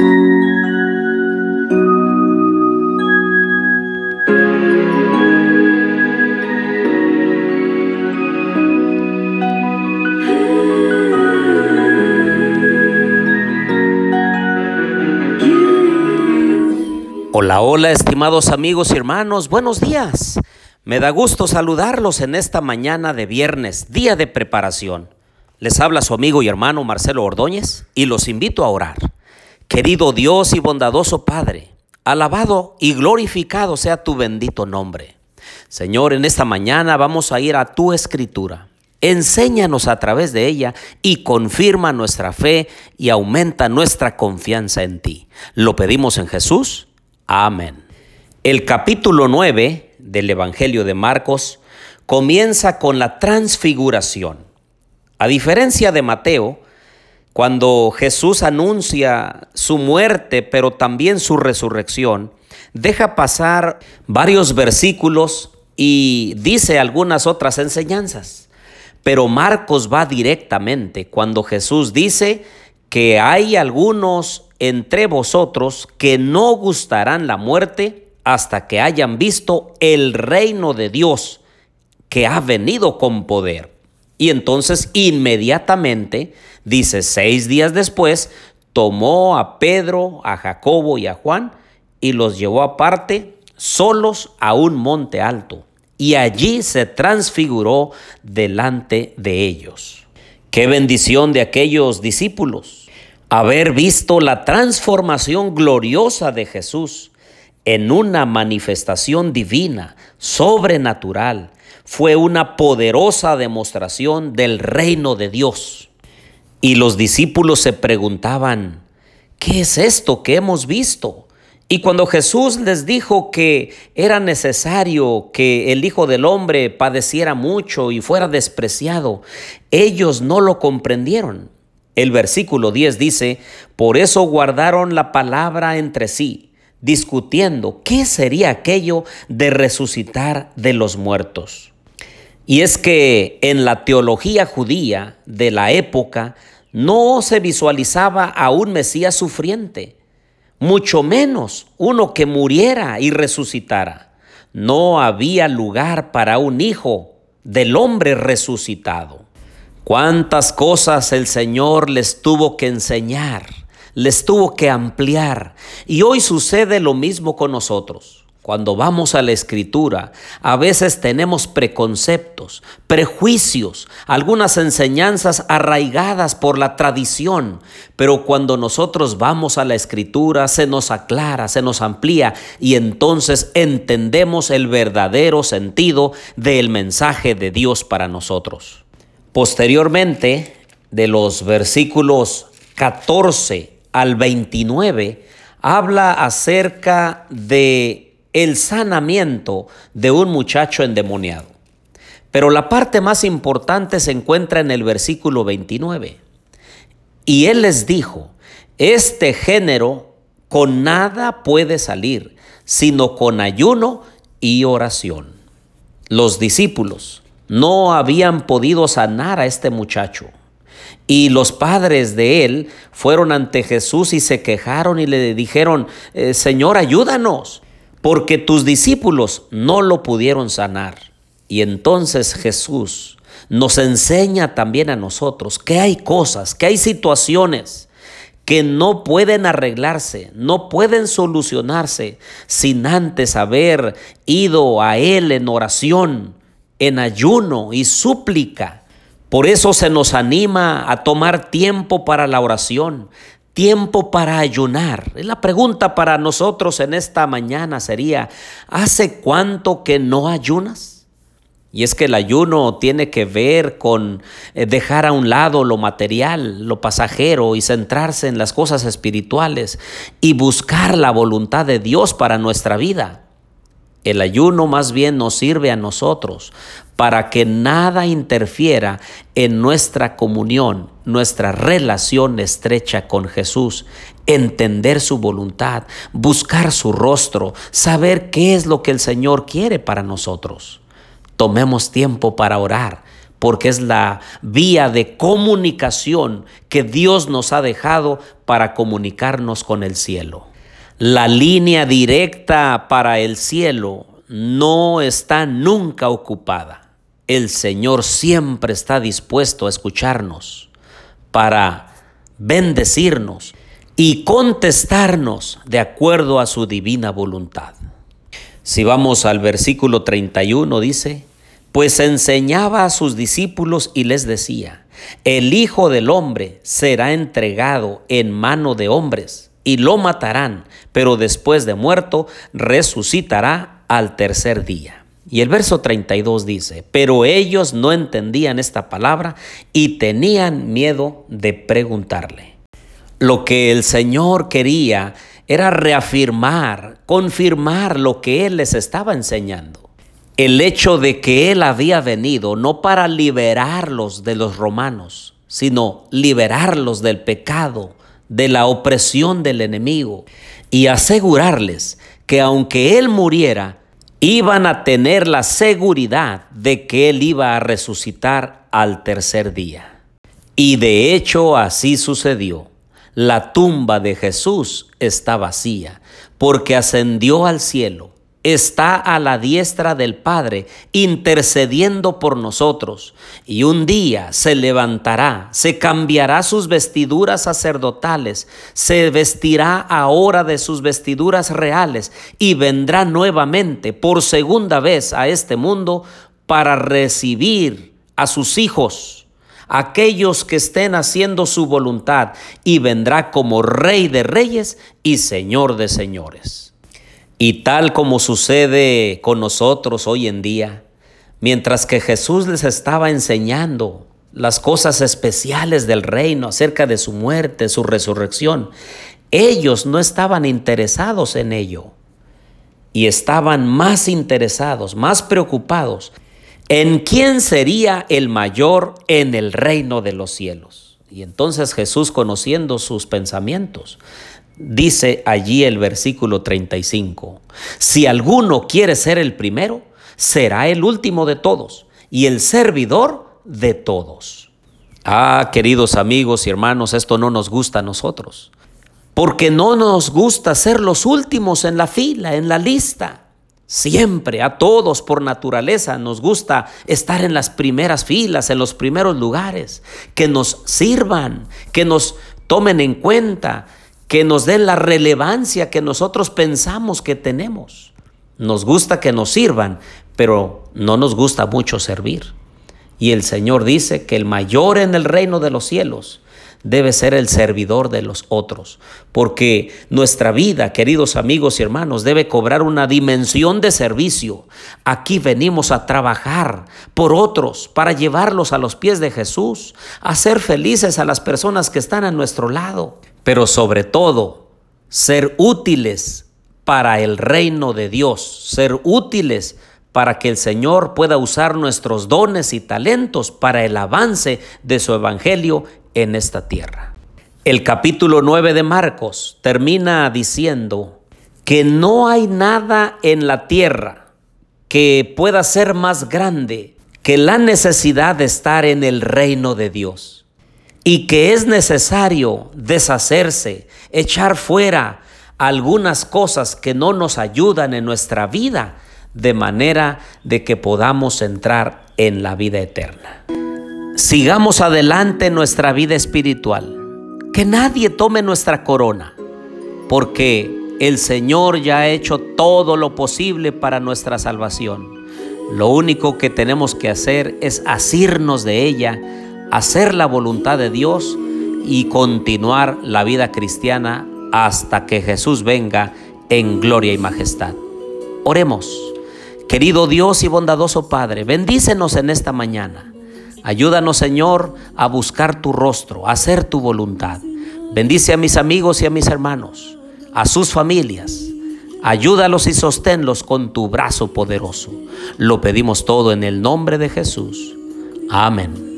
Hola, hola, estimados amigos y hermanos, buenos días. Me da gusto saludarlos en esta mañana de viernes, día de preparación. Les habla su amigo y hermano Marcelo Ordóñez y los invito a orar. Querido Dios y bondadoso Padre, alabado y glorificado sea tu bendito nombre. Señor, en esta mañana vamos a ir a tu escritura. Enséñanos a través de ella y confirma nuestra fe y aumenta nuestra confianza en ti. Lo pedimos en Jesús. Amén. El capítulo 9 del Evangelio de Marcos comienza con la transfiguración. A diferencia de Mateo, cuando Jesús anuncia su muerte, pero también su resurrección, deja pasar varios versículos y dice algunas otras enseñanzas. Pero Marcos va directamente cuando Jesús dice que hay algunos entre vosotros que no gustarán la muerte hasta que hayan visto el reino de Dios que ha venido con poder. Y entonces inmediatamente, dice, seis días después, tomó a Pedro, a Jacobo y a Juan y los llevó aparte solos a un monte alto. Y allí se transfiguró delante de ellos. Qué bendición de aquellos discípulos haber visto la transformación gloriosa de Jesús en una manifestación divina, sobrenatural, fue una poderosa demostración del reino de Dios. Y los discípulos se preguntaban, ¿qué es esto que hemos visto? Y cuando Jesús les dijo que era necesario que el Hijo del Hombre padeciera mucho y fuera despreciado, ellos no lo comprendieron. El versículo 10 dice, por eso guardaron la palabra entre sí, discutiendo qué sería aquello de resucitar de los muertos. Y es que en la teología judía de la época no se visualizaba a un Mesías sufriente, mucho menos uno que muriera y resucitara. No había lugar para un hijo del hombre resucitado. Cuántas cosas el Señor les tuvo que enseñar, les tuvo que ampliar. Y hoy sucede lo mismo con nosotros. Cuando vamos a la escritura, a veces tenemos preconceptos, prejuicios, algunas enseñanzas arraigadas por la tradición, pero cuando nosotros vamos a la escritura se nos aclara, se nos amplía y entonces entendemos el verdadero sentido del mensaje de Dios para nosotros. Posteriormente, de los versículos 14 al 29, habla acerca de el sanamiento de un muchacho endemoniado. Pero la parte más importante se encuentra en el versículo 29. Y él les dijo, este género con nada puede salir, sino con ayuno y oración. Los discípulos no habían podido sanar a este muchacho. Y los padres de él fueron ante Jesús y se quejaron y le dijeron, eh, Señor, ayúdanos, porque tus discípulos no lo pudieron sanar. Y entonces Jesús nos enseña también a nosotros que hay cosas, que hay situaciones que no pueden arreglarse, no pueden solucionarse sin antes haber ido a Él en oración, en ayuno y súplica. Por eso se nos anima a tomar tiempo para la oración, tiempo para ayunar. La pregunta para nosotros en esta mañana sería, ¿hace cuánto que no ayunas? Y es que el ayuno tiene que ver con eh, dejar a un lado lo material, lo pasajero y centrarse en las cosas espirituales y buscar la voluntad de Dios para nuestra vida. El ayuno más bien nos sirve a nosotros para que nada interfiera en nuestra comunión, nuestra relación estrecha con Jesús, entender su voluntad, buscar su rostro, saber qué es lo que el Señor quiere para nosotros. Tomemos tiempo para orar, porque es la vía de comunicación que Dios nos ha dejado para comunicarnos con el cielo. La línea directa para el cielo no está nunca ocupada. El Señor siempre está dispuesto a escucharnos para bendecirnos y contestarnos de acuerdo a su divina voluntad. Si vamos al versículo 31 dice, pues enseñaba a sus discípulos y les decía, el Hijo del Hombre será entregado en mano de hombres y lo matarán, pero después de muerto resucitará al tercer día. Y el verso 32 dice, pero ellos no entendían esta palabra y tenían miedo de preguntarle. Lo que el Señor quería era reafirmar, confirmar lo que Él les estaba enseñando el hecho de que Él había venido no para liberarlos de los romanos, sino liberarlos del pecado, de la opresión del enemigo y asegurarles que aunque Él muriera, iban a tener la seguridad de que Él iba a resucitar al tercer día. Y de hecho así sucedió. La tumba de Jesús está vacía porque ascendió al cielo está a la diestra del Padre, intercediendo por nosotros. Y un día se levantará, se cambiará sus vestiduras sacerdotales, se vestirá ahora de sus vestiduras reales y vendrá nuevamente por segunda vez a este mundo para recibir a sus hijos, aquellos que estén haciendo su voluntad, y vendrá como Rey de Reyes y Señor de Señores. Y tal como sucede con nosotros hoy en día, mientras que Jesús les estaba enseñando las cosas especiales del reino acerca de su muerte, su resurrección, ellos no estaban interesados en ello y estaban más interesados, más preocupados en quién sería el mayor en el reino de los cielos. Y entonces Jesús, conociendo sus pensamientos, Dice allí el versículo 35, si alguno quiere ser el primero, será el último de todos y el servidor de todos. Ah, queridos amigos y hermanos, esto no nos gusta a nosotros, porque no nos gusta ser los últimos en la fila, en la lista. Siempre, a todos por naturaleza, nos gusta estar en las primeras filas, en los primeros lugares, que nos sirvan, que nos tomen en cuenta, que nos den la relevancia que nosotros pensamos que tenemos. Nos gusta que nos sirvan, pero no nos gusta mucho servir. Y el Señor dice que el mayor en el reino de los cielos debe ser el servidor de los otros, porque nuestra vida, queridos amigos y hermanos, debe cobrar una dimensión de servicio. Aquí venimos a trabajar por otros, para llevarlos a los pies de Jesús, a ser felices a las personas que están a nuestro lado pero sobre todo ser útiles para el reino de Dios, ser útiles para que el Señor pueda usar nuestros dones y talentos para el avance de su evangelio en esta tierra. El capítulo 9 de Marcos termina diciendo que no hay nada en la tierra que pueda ser más grande que la necesidad de estar en el reino de Dios y que es necesario deshacerse, echar fuera algunas cosas que no nos ayudan en nuestra vida, de manera de que podamos entrar en la vida eterna. Sigamos adelante en nuestra vida espiritual. Que nadie tome nuestra corona, porque el Señor ya ha hecho todo lo posible para nuestra salvación. Lo único que tenemos que hacer es asirnos de ella hacer la voluntad de Dios y continuar la vida cristiana hasta que Jesús venga en gloria y majestad. Oremos. Querido Dios y bondadoso Padre, bendícenos en esta mañana. Ayúdanos, Señor, a buscar tu rostro, a hacer tu voluntad. Bendice a mis amigos y a mis hermanos, a sus familias. Ayúdalos y sosténlos con tu brazo poderoso. Lo pedimos todo en el nombre de Jesús. Amén.